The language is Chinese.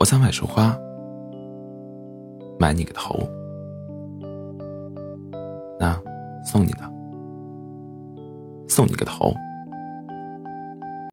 我想买束花，买你个头。那送你的，送你个头。